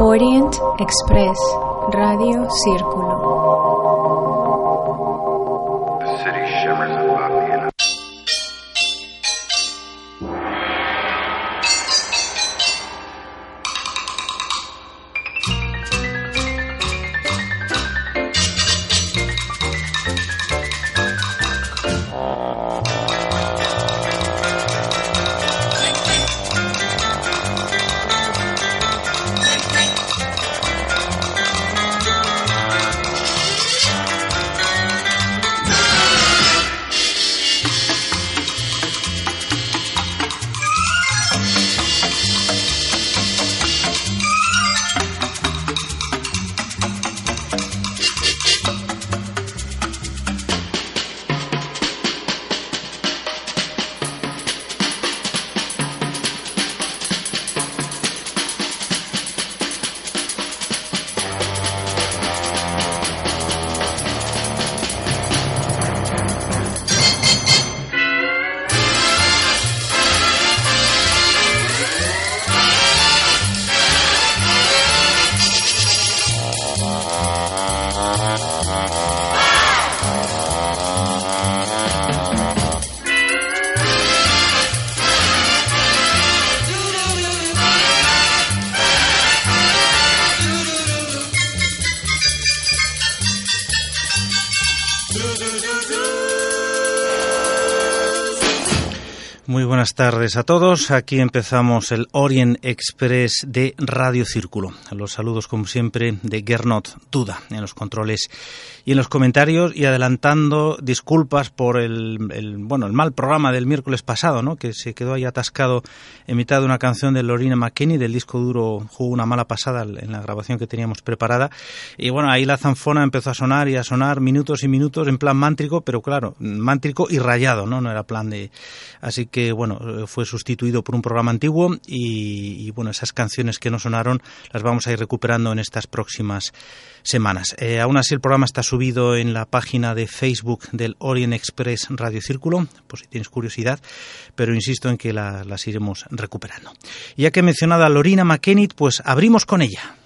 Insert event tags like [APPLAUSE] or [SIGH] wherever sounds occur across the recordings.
Orient Express Radio Círculo. Buenas tardes a todos. Aquí empezamos el Orient Express de Radio Círculo. Los saludos, como siempre, de Gernot Duda en los controles y en los comentarios y adelantando disculpas por el, bueno el mal programa del miércoles pasado, ¿no? que se quedó ahí atascado en mitad de una canción de Lorena McKinney del disco duro jugó una mala pasada en la grabación que teníamos preparada y bueno ahí la zanfona empezó a sonar y a sonar minutos y minutos en plan mántrico, pero claro mántrico y rayado, no no era plan de así que bueno eh, fue sustituido por un programa antiguo y, bueno, esas canciones que no sonaron las vamos a ir recuperando en estas próximas semanas. Eh, aún así, el programa está subido en la página de Facebook del Orient Express Radio Círculo, por si tienes curiosidad, pero insisto en que las iremos recuperando. ya que he mencionado a Lorina McKennitt, pues abrimos con ella.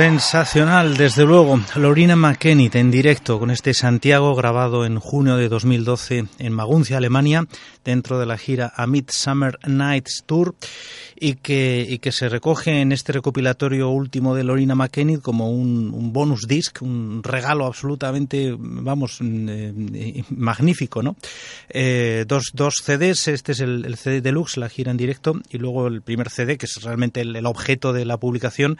Sensacional, desde luego. Lorina McKennitt en directo con este Santiago grabado en junio de 2012 en Maguncia, Alemania, dentro de la gira A Midsummer Nights Tour y que, y que se recoge en este recopilatorio último de Lorina McKennitt como un, bonus disc, un regalo absolutamente, vamos, eh, magnífico, ¿no? Eh, dos, dos CDs, este es el, CD deluxe, la gira en directo, y luego el primer CD, que es realmente el, objeto de la publicación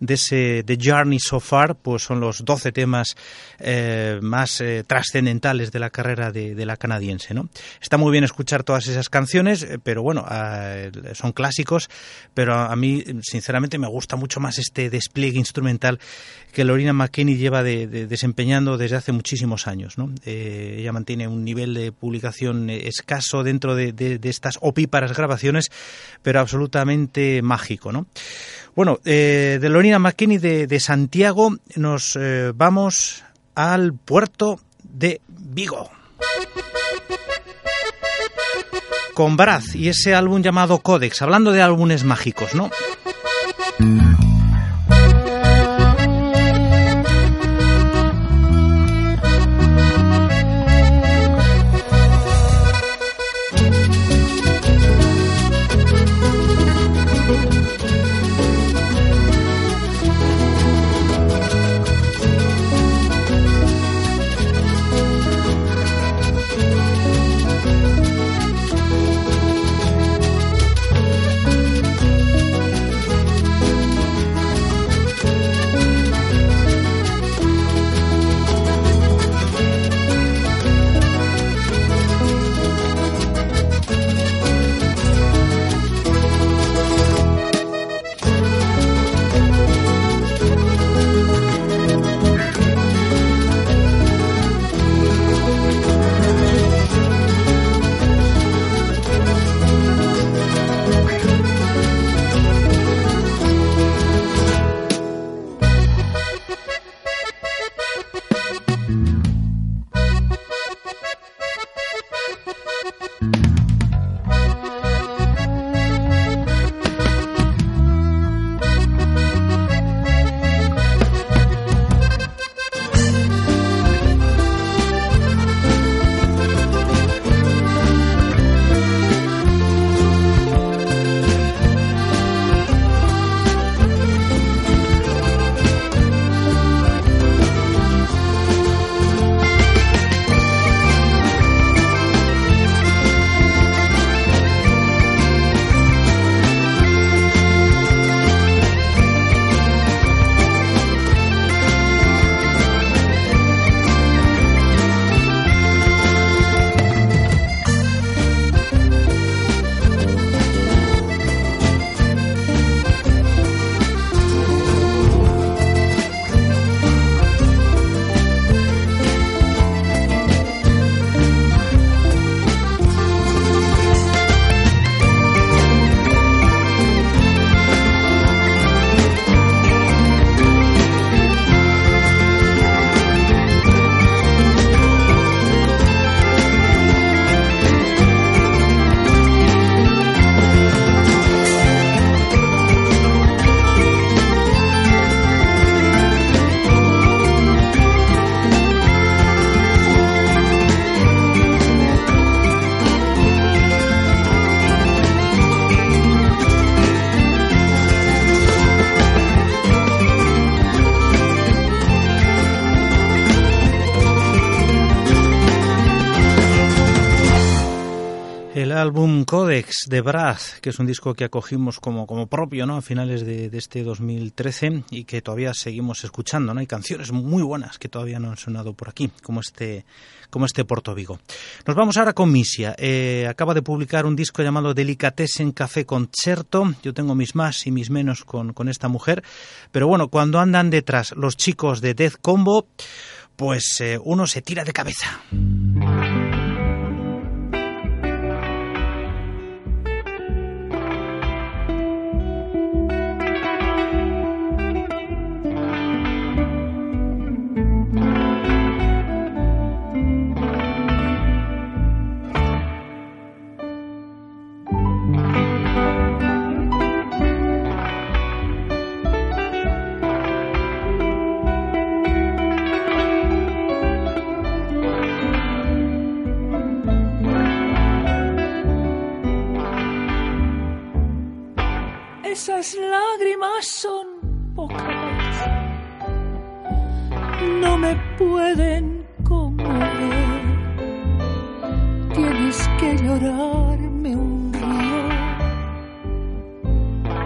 de ese The Journey So Far, pues son los 12 temas eh, más trascendentales de la carrera de, de, la canadiense, ¿no? Está muy bien escuchar todas esas canciones, pero bueno, ah, son clásicos pero a mí, sinceramente, me gusta mucho más este despliegue instrumental que Lorena McKinney lleva desempeñando desde hace muchísimos años. Eh, ella mantiene un nivel de publicación escaso dentro de, estas opíparas grabaciones, pero absolutamente mágico. Bueno, eh, de Lorena McKinney de, Santiago nos eh, vamos al puerto de Vigo con Braz y ese álbum llamado Codex, hablando de álbumes mágicos, ¿no? Álbum Codex de Braz, que es un disco que acogimos como, como propio ¿no? a finales de, este 2013 y que todavía seguimos escuchando. ¿no? Hay canciones muy buenas que todavía no han sonado por aquí, como este, como este Porto Vigo. Nos vamos ahora con Misia. Eh, acaba de publicar un disco llamado Delicatessen Café Concerto. Yo tengo mis más y mis menos con, con esta mujer. Pero bueno, cuando andan detrás los chicos de Death Combo, pues eh, uno se tira de cabeza. Esas lágrimas son pocas, no me pueden conmover. Tienes que llorarme un río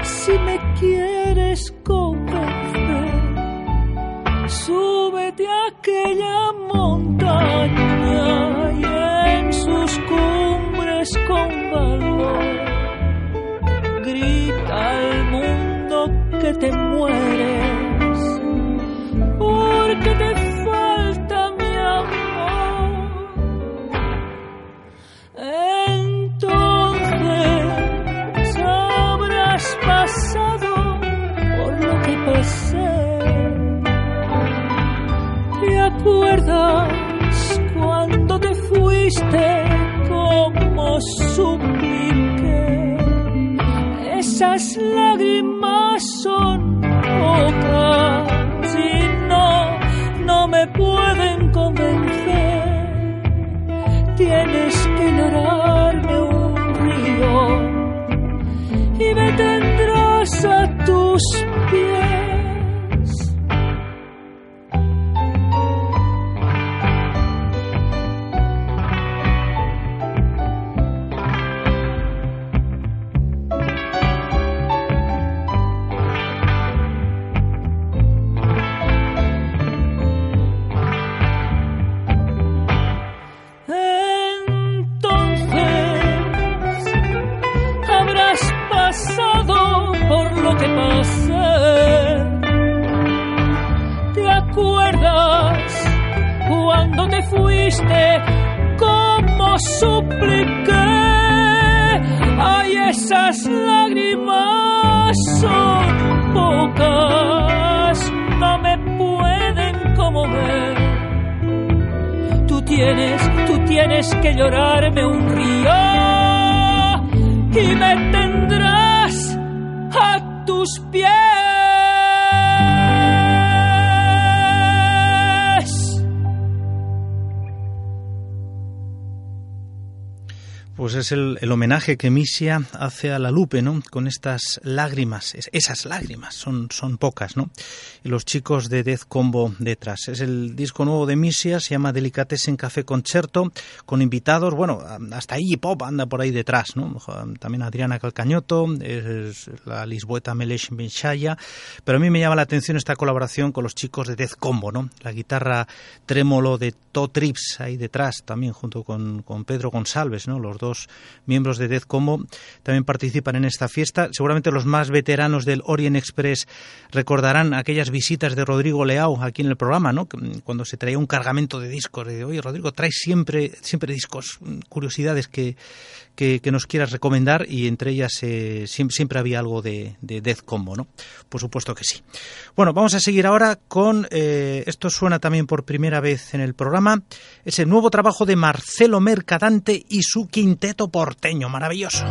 si me quieres convencer. Súbete a aquella montaña y en sus cumbres con valor mundo que te mueres, porque te falta mi amor. Entonces habrás pasado por lo que pasé. ¿Te acuerdas cuando te fuiste como supliqué? Esas lágrimas son pocas y no, no me pueden convencer. Tienes como supliqué. Ay, esas lágrimas son pocas, no me pueden conmover. Tú tienes, tú tienes que llorarme un río y me tendrás a tus pies. Pues es el, homenaje que Misia hace a la Lupe, ¿no? Con estas lágrimas, esas lágrimas, son, son pocas, ¿no? Los chicos de Death Combo detrás. Es el disco nuevo de Misia, se llama en Café Concerto, con invitados, bueno, hasta ahí Pop anda por ahí detrás, ¿no? También Adriana Calcañoto, es la lisboeta Melesh Benchaya, pero a mí me llama la atención esta colaboración con los chicos de Death Combo, ¿no? La guitarra trémolo de To Trips ahí detrás, también junto con, con Pedro González, ¿no? Los dos miembros de Death Combo también participan en esta fiesta. Seguramente los más veteranos del Orient Express recordarán aquellas visitas de Rodrigo Leao aquí en el programa, ¿no? Cuando se traía un cargamento de discos. De, Oye, Rodrigo, traes siempre, siempre discos, curiosidades que, que, nos quieras recomendar y entre ellas eh, siempre, había algo de, de, Death Combo, ¿no? Por supuesto que sí. Bueno, vamos a seguir ahora con, eh, esto suena también por primera vez en el programa, es el nuevo trabajo de Marcelo Mercadante y su quinteto porteño, maravilloso.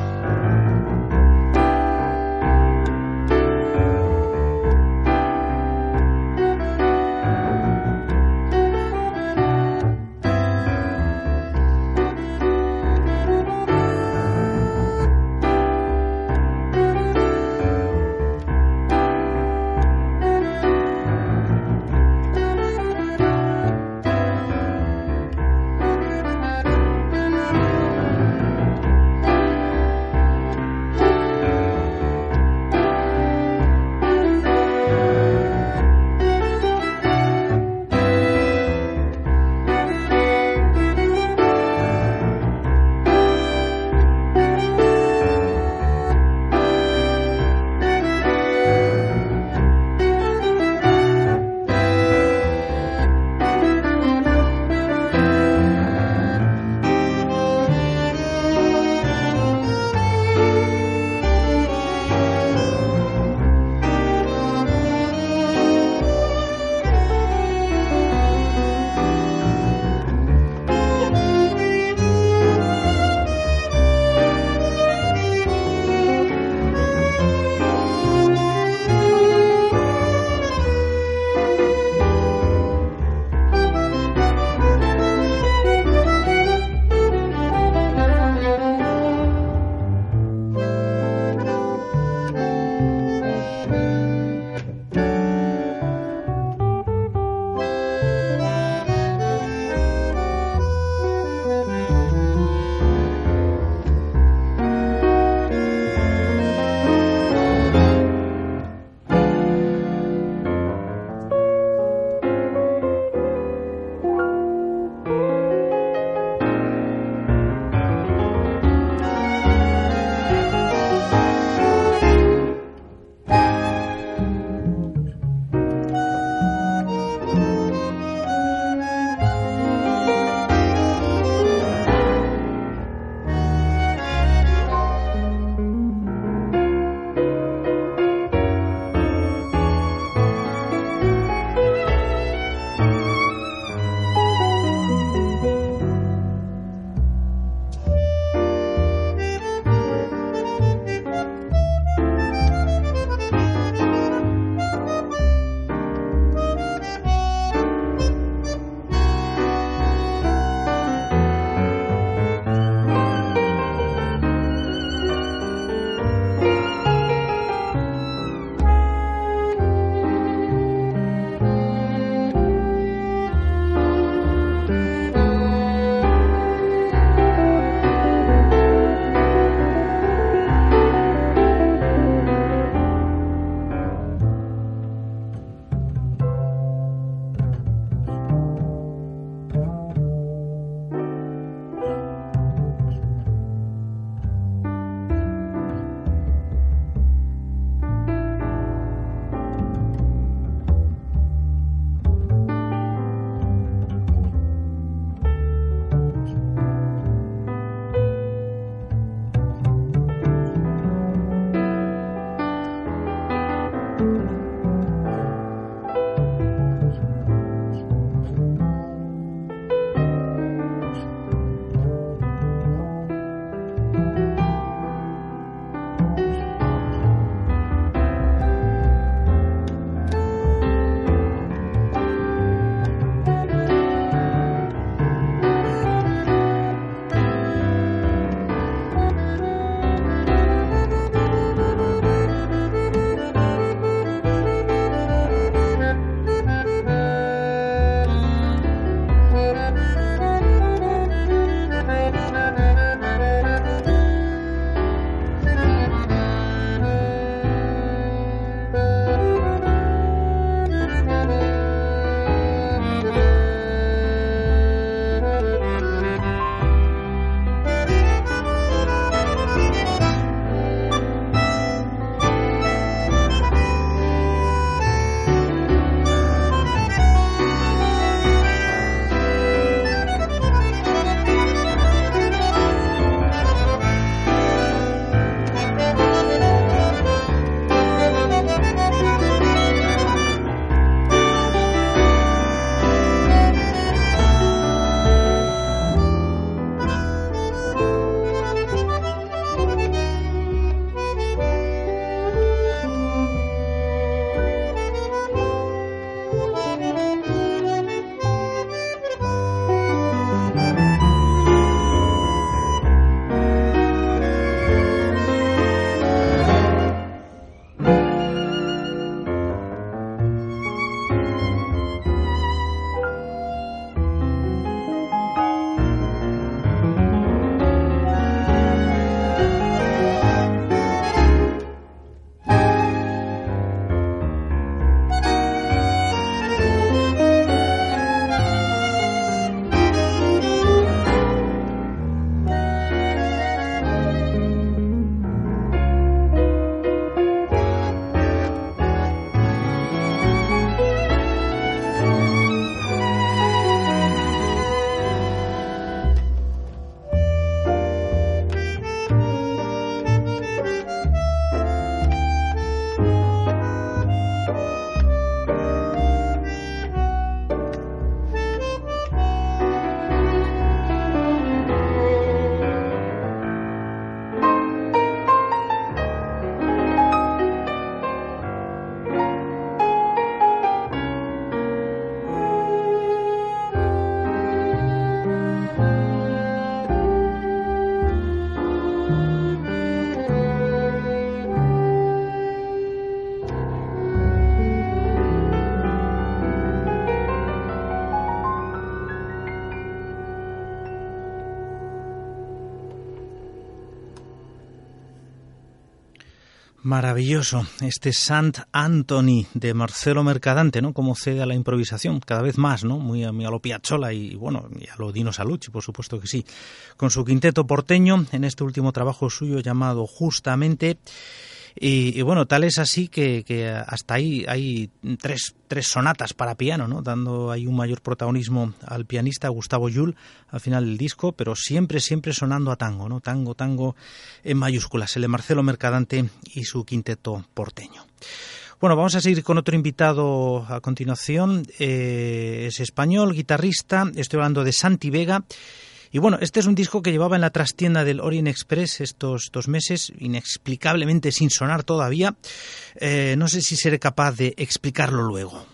Maravilloso, este Sant Anthony de Marcelo Mercadante, ¿no? Como cede a la improvisación, cada vez más, ¿no? Muy a, mi a lo Piazzolla y, bueno, y a lo Dino Salucci, por supuesto que sí. Con su quinteto porteño, en este último trabajo suyo llamado Justamente, y, bueno, tal es así que, hasta ahí hay tres, tres sonatas para piano, ¿no? dando ahí un mayor protagonismo al pianista Gustavo Yul al final del disco, pero siempre, siempre sonando a tango, ¿no? tango, tango en mayúsculas, el de Marcelo Mercadante y su quinteto porteño. Bueno, vamos a seguir con otro invitado a continuación. Eh, es español, guitarrista. Estoy hablando de Santi Vega. Y bueno, este es un disco que llevaba en la trastienda del Orient Express estos dos meses, inexplicablemente sin sonar todavía. Eh, no sé si seré capaz de explicarlo luego.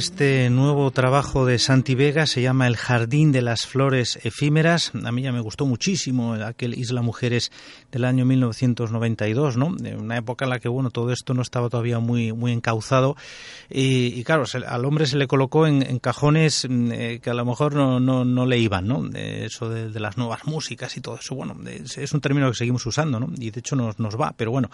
Este nuevo trabajo de Santi Vega se llama El Jardín de las Flores Efímeras. A mí ya me gustó muchísimo aquel Isla Mujeres del año 1992, ¿no? De una época en la que, bueno, todo esto no estaba todavía muy, muy encauzado. Y, claro, al hombre se le colocó en, cajones mm, eh, que a lo mejor no, no, no le iban, ¿no? Eso de, las nuevas músicas y todo eso. Bueno, es un término que seguimos usando, ¿no? Y de hecho nos, nos va. Pero bueno,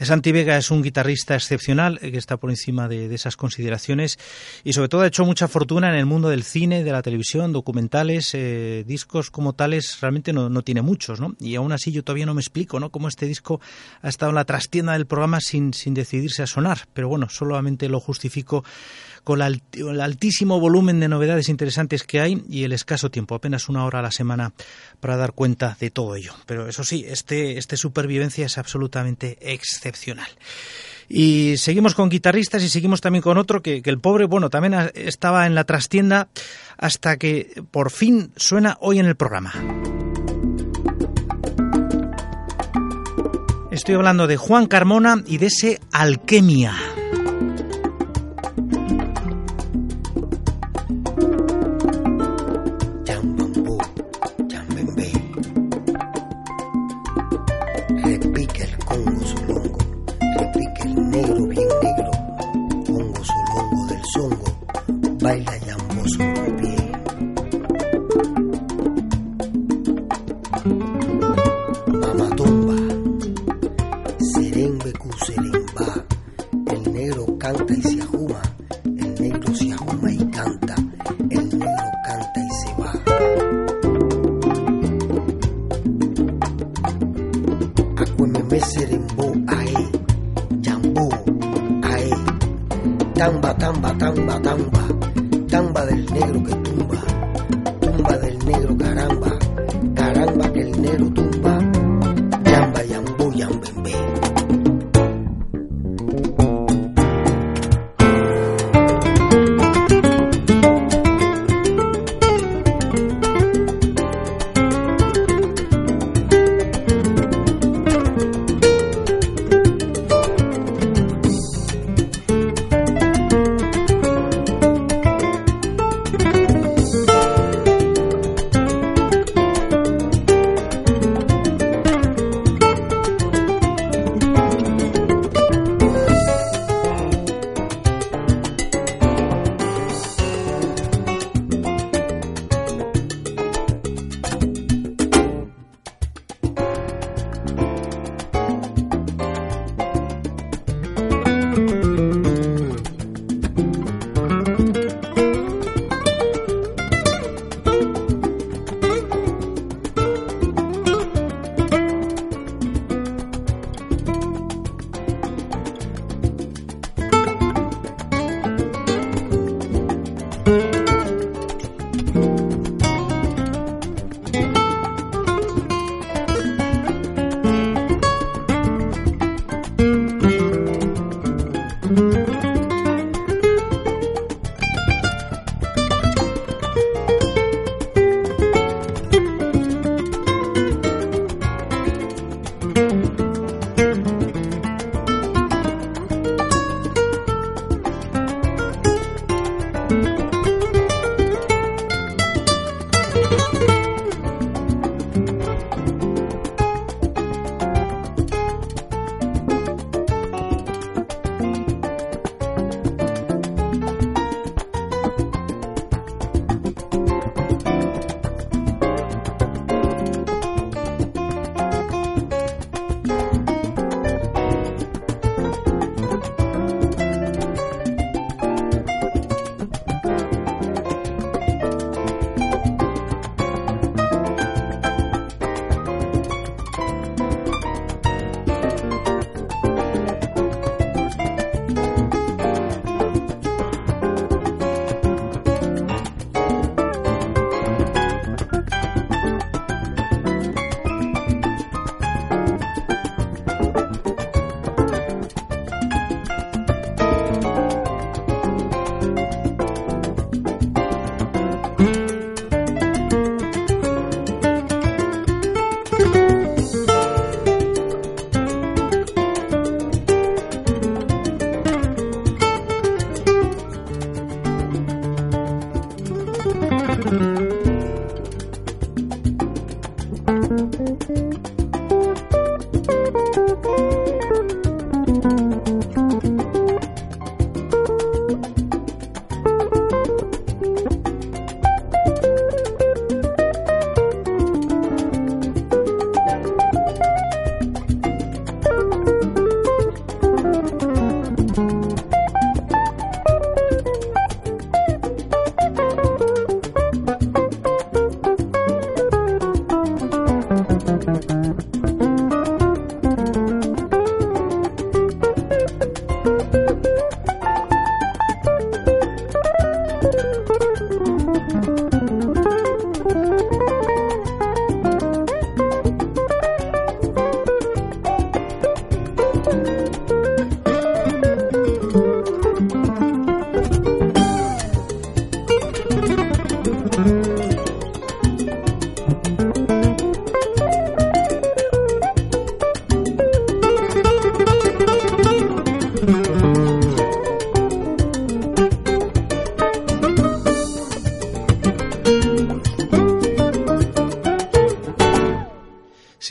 Santi Vega es un guitarrista excepcional eh, que está por encima de, de esas consideraciones y sobre todo ha hecho mucha fortuna en el mundo del cine, de la televisión, documentales, eh, discos como tales, realmente no, no, tiene muchos, ¿no? Y aún así yo todavía no me explico, ¿no? Cómo este disco ha estado en la trastienda del programa sin, sin decidirse a sonar, pero bueno, solamente lo justifico con el altísimo volumen de novedades interesantes que hay y el escaso tiempo, apenas una hora a la semana para dar cuenta de todo ello. Pero eso sí, este, este supervivencia es absolutamente excepcional. Y seguimos con guitarristas y seguimos también con otro que, el pobre, bueno, también estaba en la trastienda hasta que por fin suena hoy en el programa. Estoy hablando de Juan Carmona y de ese Alquemia.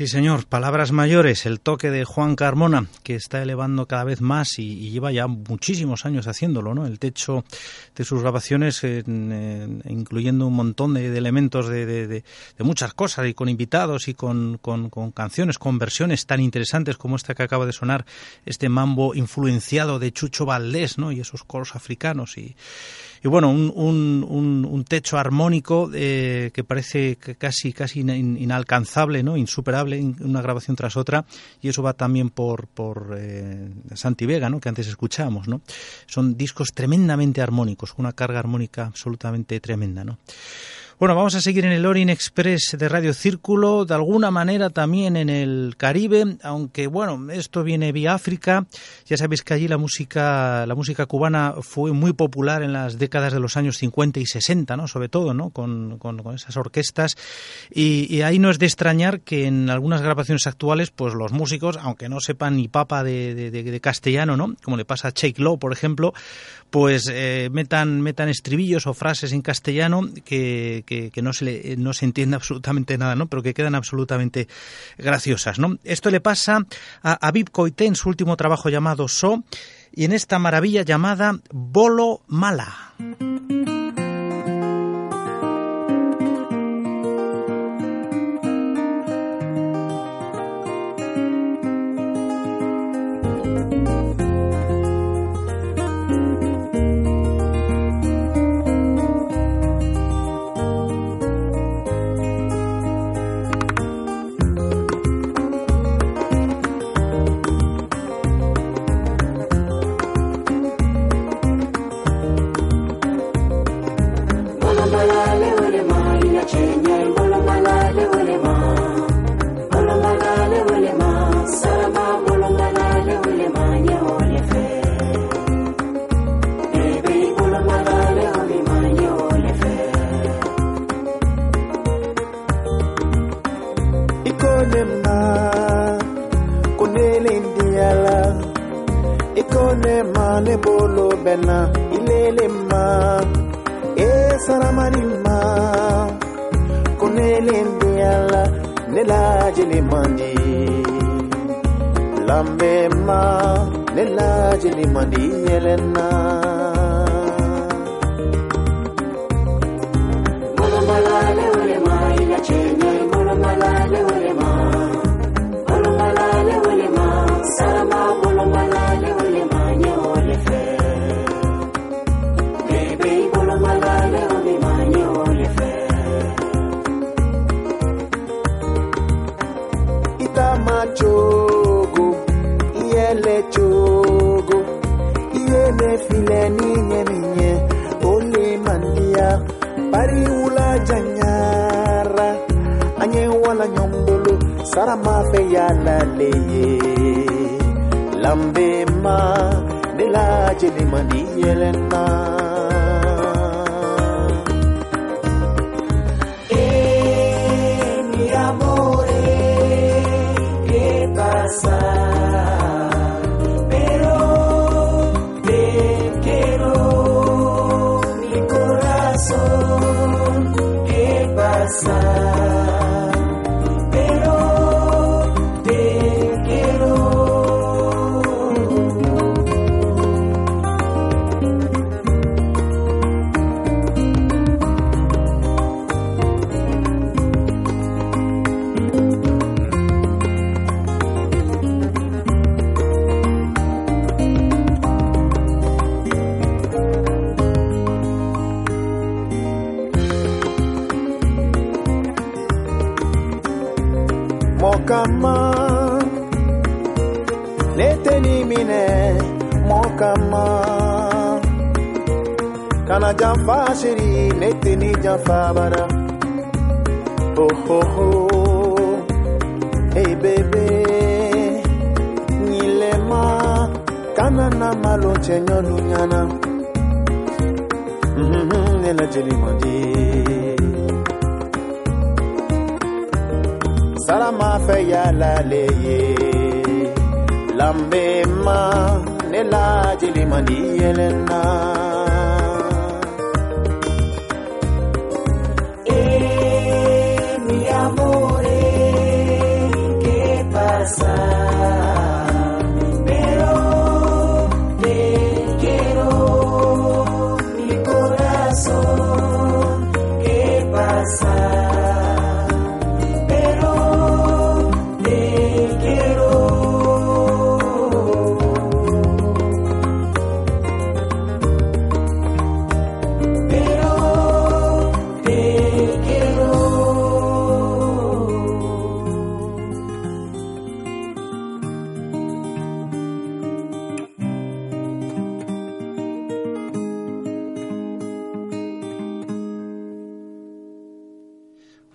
Señor, palabras mayores, el toque de Juan Carmona, que está elevando cada vez más y, lleva ya muchísimos años haciéndolo, ¿no? El techo de sus grabaciones, incluyendo un montón de, elementos de, muchas cosas, y con invitados y con, con, canciones, con versiones tan interesantes como esta que acaba de sonar, este mambo influenciado de Chucho Valdés, ¿no? Y esos coros africanos y y bueno, un, un, un, techo armónico eh, que parece casi, casi inalcanzable, ¿no? insuperable, una grabación tras otra, y eso va también por, por eh, Santi Vega, ¿no? que antes escuchábamos. ¿no? Son discos tremendamente armónicos, una carga armónica absolutamente tremenda. ¿no? Bueno, vamos a seguir en el Orient Express de Radio Círculo, de alguna manera también en el Caribe, aunque bueno, esto viene vía África. Ya sabéis que allí la música, la música cubana fue muy popular en las décadas de los años 50 y 60, ¿no? Sobre todo, ¿no? Con, con, esas orquestas. Y, ahí no es de extrañar que en algunas grabaciones actuales, pues los músicos, aunque no sepan ni papa de, de, castellano, ¿no? Como le pasa a Shake Lowe, por ejemplo, pues eh, metan, metan estribillos o frases en castellano que que, no, se le, no se entiende [LAUGHS] absolutamente nada, ¿no? pero que quedan absolutamente graciosas. ¿no? Esto le pasa a Abib Coité en su último trabajo llamado So y en esta maravilla llamada Bolo Mala.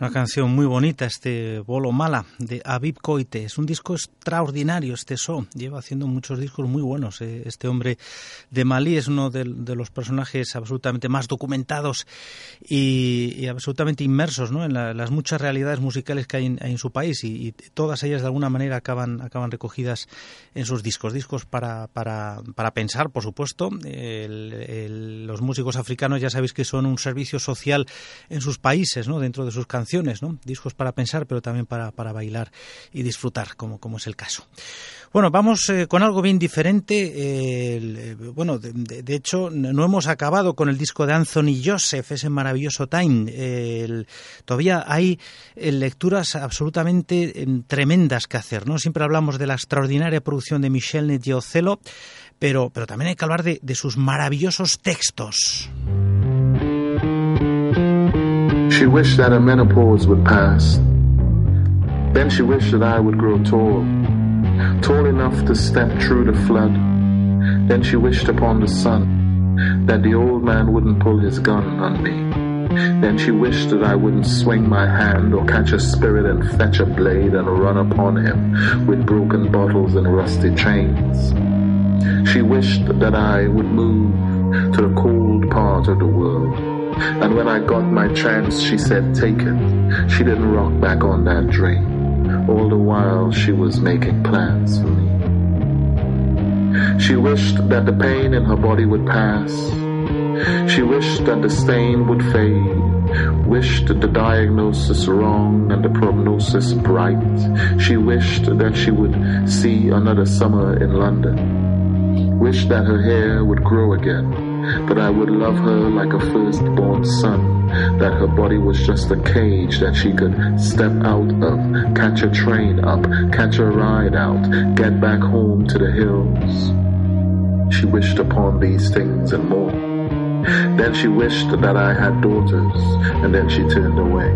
Una canción muy bonita, este Bolo Mala de Aviv Coite. Es un disco extraordinario, este So. Lleva haciendo muchos discos muy buenos. Eh. Este hombre de Malí es uno de, los personajes absolutamente más documentados y, absolutamente inmersos ¿no? en las muchas realidades musicales que hay en, su país y, todas ellas de alguna manera acaban, acaban recogidas en sus discos. Discos para, para, para pensar, por supuesto. los músicos africanos ya sabéis que son un servicio social en sus países, ¿no? dentro de sus canciones Discos para pensar, pero también para, bailar y disfrutar, como, como es el caso. Bueno, vamos eh, con algo bien diferente. Eh, bueno, de, hecho, no hemos acabado con el disco de Anthony Joseph, ese maravilloso Time. todavía hay eh, lecturas absolutamente em, tremendas que hacer, ¿no? Siempre hablamos de la extraordinaria producción de Michel Netiocello, pero, pero también hay que hablar de, de sus maravillosos textos. She wished that her menopause would pass. Then she wished that I would grow tall, tall enough to step through the flood. Then she wished upon the sun that the old man wouldn't pull his gun on me. Then she wished that I wouldn't swing my hand or catch a spirit and fetch a blade and run upon him with broken bottles and rusty chains. She wished that I would move to the cold part of the world and when I got my chance, she said, take it. She didn't rock back on that dream. All the while she was making plans for me. She wished that the pain in her body would pass. She wished that the stain would fade. Wished the diagnosis wrong and the prognosis bright. She wished that she would see another summer in London. Wished that her hair would grow again that I would love her like a firstborn son, that her body was just a cage that she could step out of, catch a train up, catch a ride out, get back home to the hills. She wished upon these things and more. Then she wished that I had daughters, and then she turned away.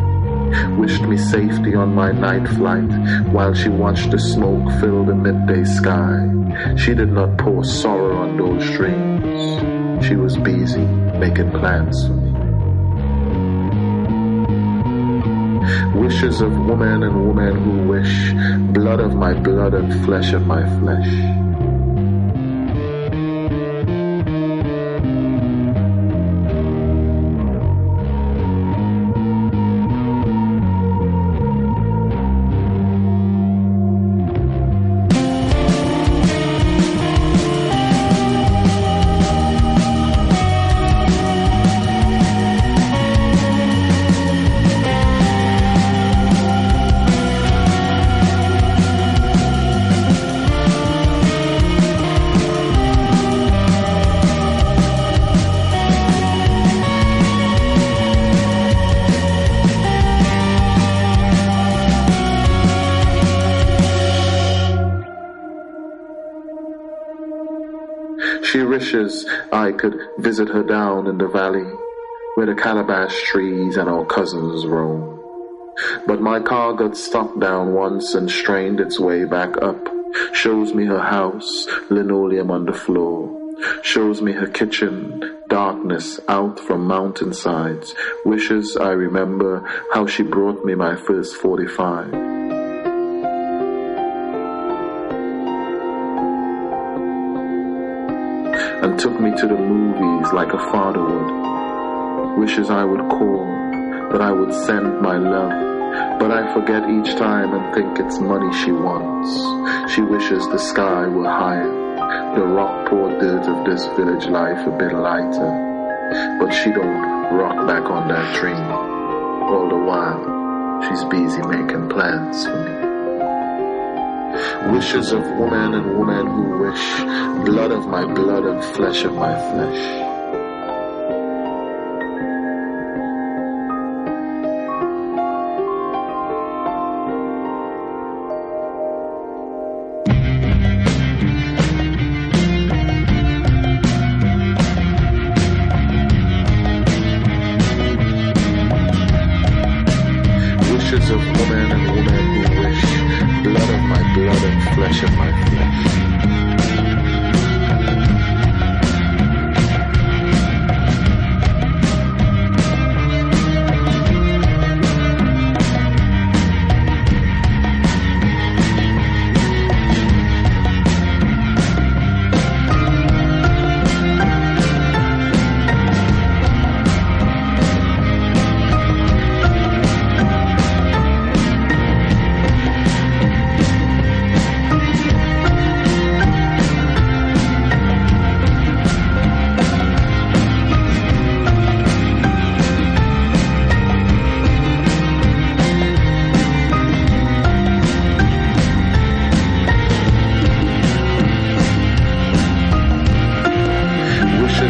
Wished me safety on my night flight while she watched the smoke fill the midday sky. She did not pour sorrow on those dreams. She was busy making plans for me. Wishes of woman and woman who wish, blood of my blood and flesh of my flesh. Visit her down in the valley where the calabash trees and our cousins roam. But my car got stuck down once and strained its way back up. Shows me her house, linoleum on the floor. Shows me her kitchen, darkness out from mountainsides. Wishes I remember how she brought me my first 45. And took me to the movies like a father would. Wishes I would call, that I would send my love, but I forget each time and think it's money she wants. She wishes the sky were higher, the rock poor dirt of this village life a bit lighter, but she don't rock back on that dream. All the while, she's busy making plans for me wishes of woman and woman who wish, blood of my blood and flesh of my flesh.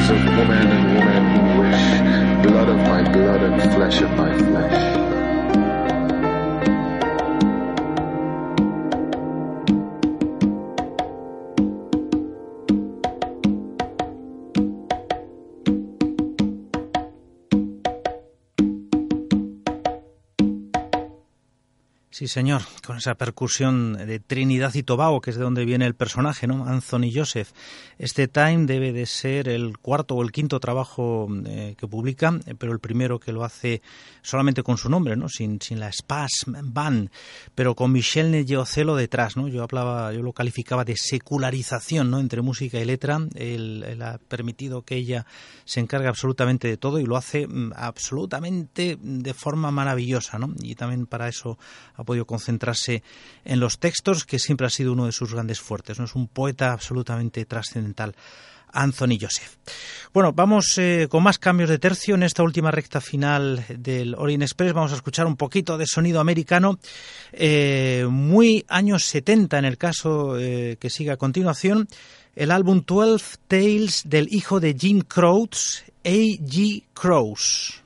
of woman and woman wish blood of my blood and flesh of my flesh. Señor, con esa percusión de Trinidad y Tobago, que es de donde viene el personaje, ¿no? Anthony Joseph. Este Time debe de ser el cuarto o el quinto trabajo eh, que publica, eh, pero el primero que lo hace solamente con su nombre, ¿no? Sin, sin la Spas Band, pero con Michel Negeocelo detrás, ¿no? Yo hablaba, yo lo calificaba de secularización, ¿no? Entre música y letra. Él, él ha permitido que ella se encargue absolutamente de todo y lo hace mm, absolutamente de forma maravillosa, ¿no? Y también para eso ha podido concentrarse en los textos, que siempre ha sido uno de sus grandes fuertes. ¿no? Es un poeta absolutamente trascendental. Anthony Joseph. Bueno, vamos eh, con más cambios de tercio en esta última recta final del Orient Express. Vamos a escuchar un poquito de sonido americano, eh, muy años 70 en el caso eh, que sigue a continuación. El álbum 12 Tales del hijo de Jim Crows, A.G. Crows.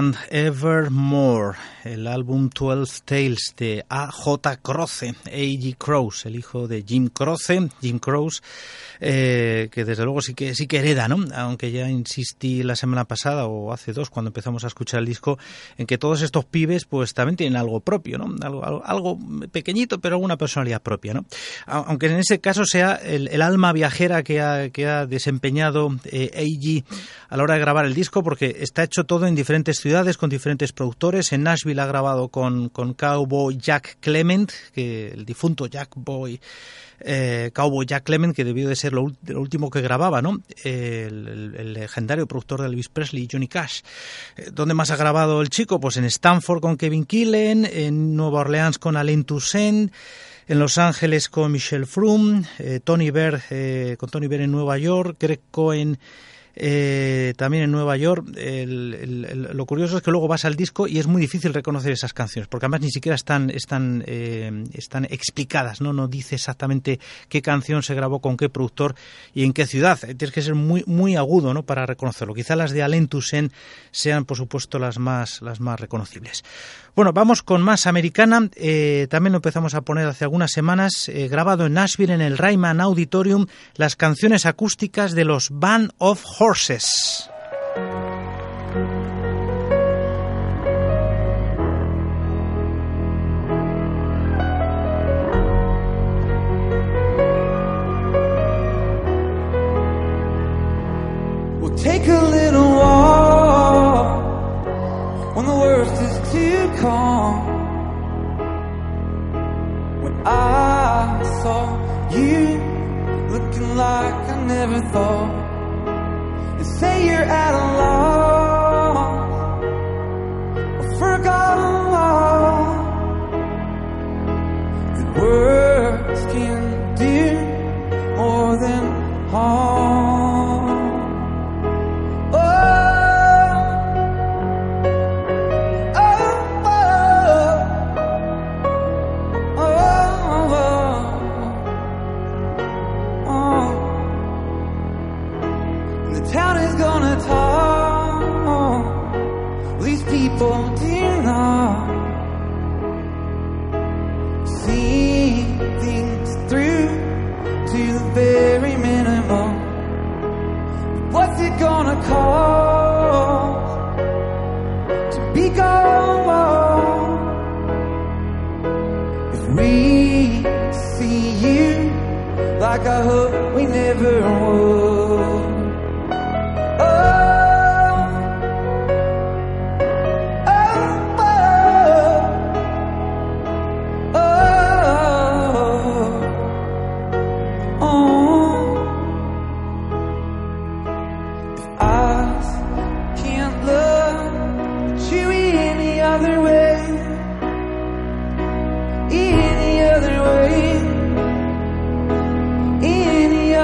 And Evermore, el álbum 12 Tales de A.J. Croce, A.G. Croce, el hijo de Jim Croce, Jim Croce, eh, que desde luego sí que sí que hereda, ¿no? Aunque ya insistí la semana pasada o hace dos cuando empezamos a escuchar el disco en que todos estos pibes pues también tienen algo propio, ¿no? Algo, algo, pequeñito pero alguna personalidad propia, ¿no? Aunque en ese caso sea el, alma viajera que ha, que ha desempeñado eh, A.G. a la hora de grabar el disco porque está hecho todo en diferentes ciudades con diferentes productores. En Nashville ha grabado con, con Cowboy Jack Clement, que el difunto Jack Boy eh, Cowboy Jack Clement, que debió de ser lo, último que grababa, ¿no? El, legendario productor de Elvis Presley, Johnny Cash. Eh, ¿Dónde más ha grabado el chico? Pues en Stanford con Kevin Killen, en Nueva Orleans con Alain Toussaint, en Los Ángeles con Michelle Froome, eh, Tony Baird, con Tony Baird en Nueva York, Greg Cohen eh, también en Nueva York. lo curioso es que luego vas al disco y es muy difícil reconocer esas canciones, porque además ni siquiera están, están, eh, están explicadas, ¿no? No dice exactamente qué canción se grabó con qué productor y en qué ciudad. Eh, tienes que ser muy, muy agudo, ¿no? Para reconocerlo. Quizá las de Alain Toussaint sean, por supuesto, las más, las más reconocibles. Bueno, vamos con más americana. Eh, también lo empezamos a poner hace algunas semanas, eh, grabado en Nashville en el Ryman Auditorium, las canciones acústicas de los Band of Horses. Never thought,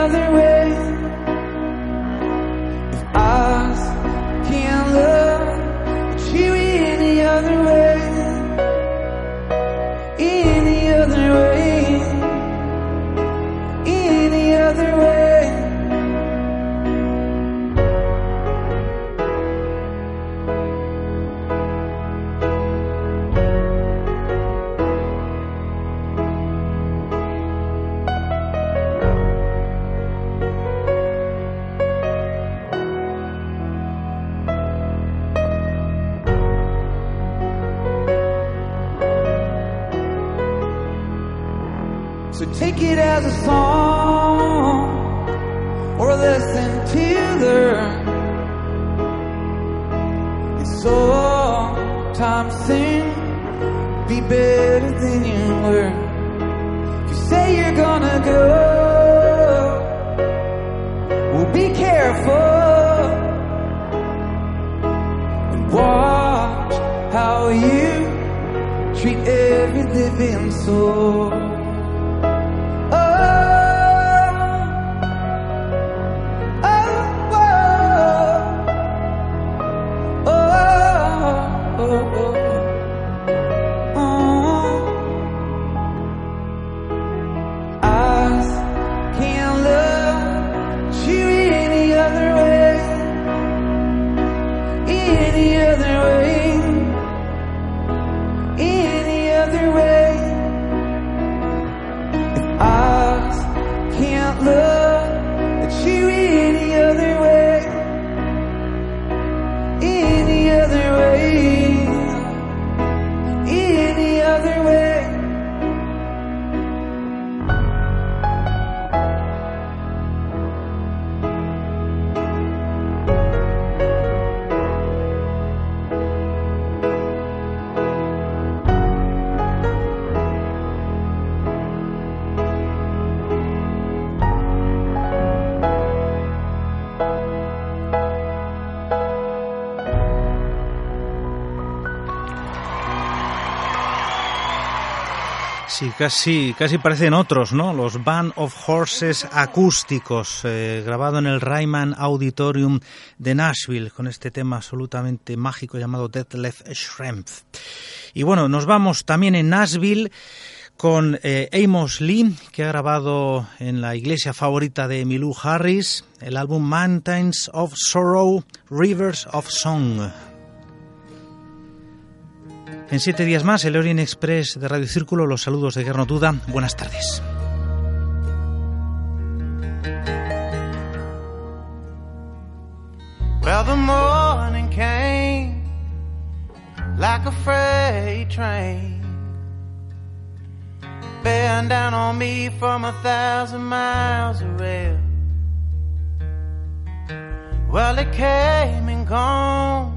another way. Sí, casi, casi parecen otros, ¿no? Los Band of Horses acústicos, eh, grabado en el Ryman Auditorium de Nashville, con este tema absolutamente mágico llamado Deathless Shrimp. Y bueno, nos vamos también en Nashville con eh, Amos Lee, que ha grabado en la iglesia favorita de Milú Harris el álbum Mountains of Sorrow, Rivers of Song. En siete días más, el Orient Express de Radio Círculo, los saludos de Guerno Duda. Buenas tardes. Well, the morning came like a freight train, bearing down on me from a thousand miles away. Well, it came and gone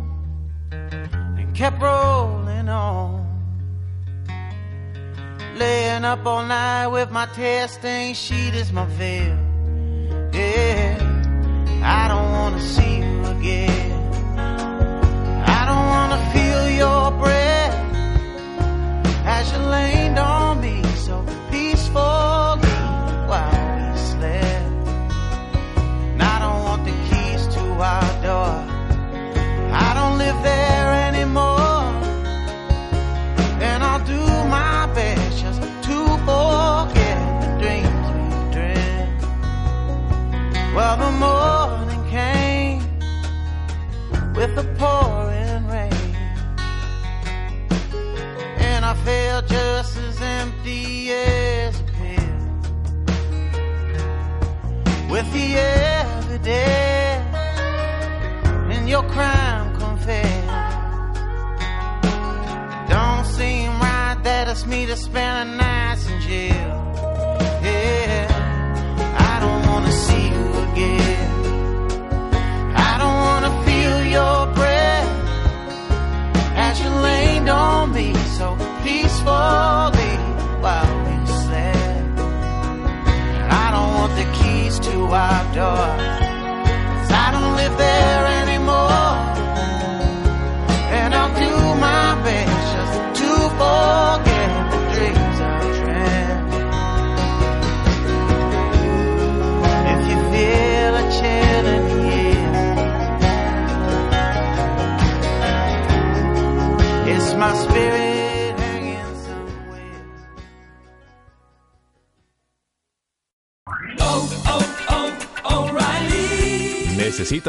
kept rolling on. Laying up all night with my tear stained sheet as my veil. Yeah, I don't wanna see you again. I don't wanna feel your breath as you leaned on me so peacefully while we slept. And I don't want the keys to our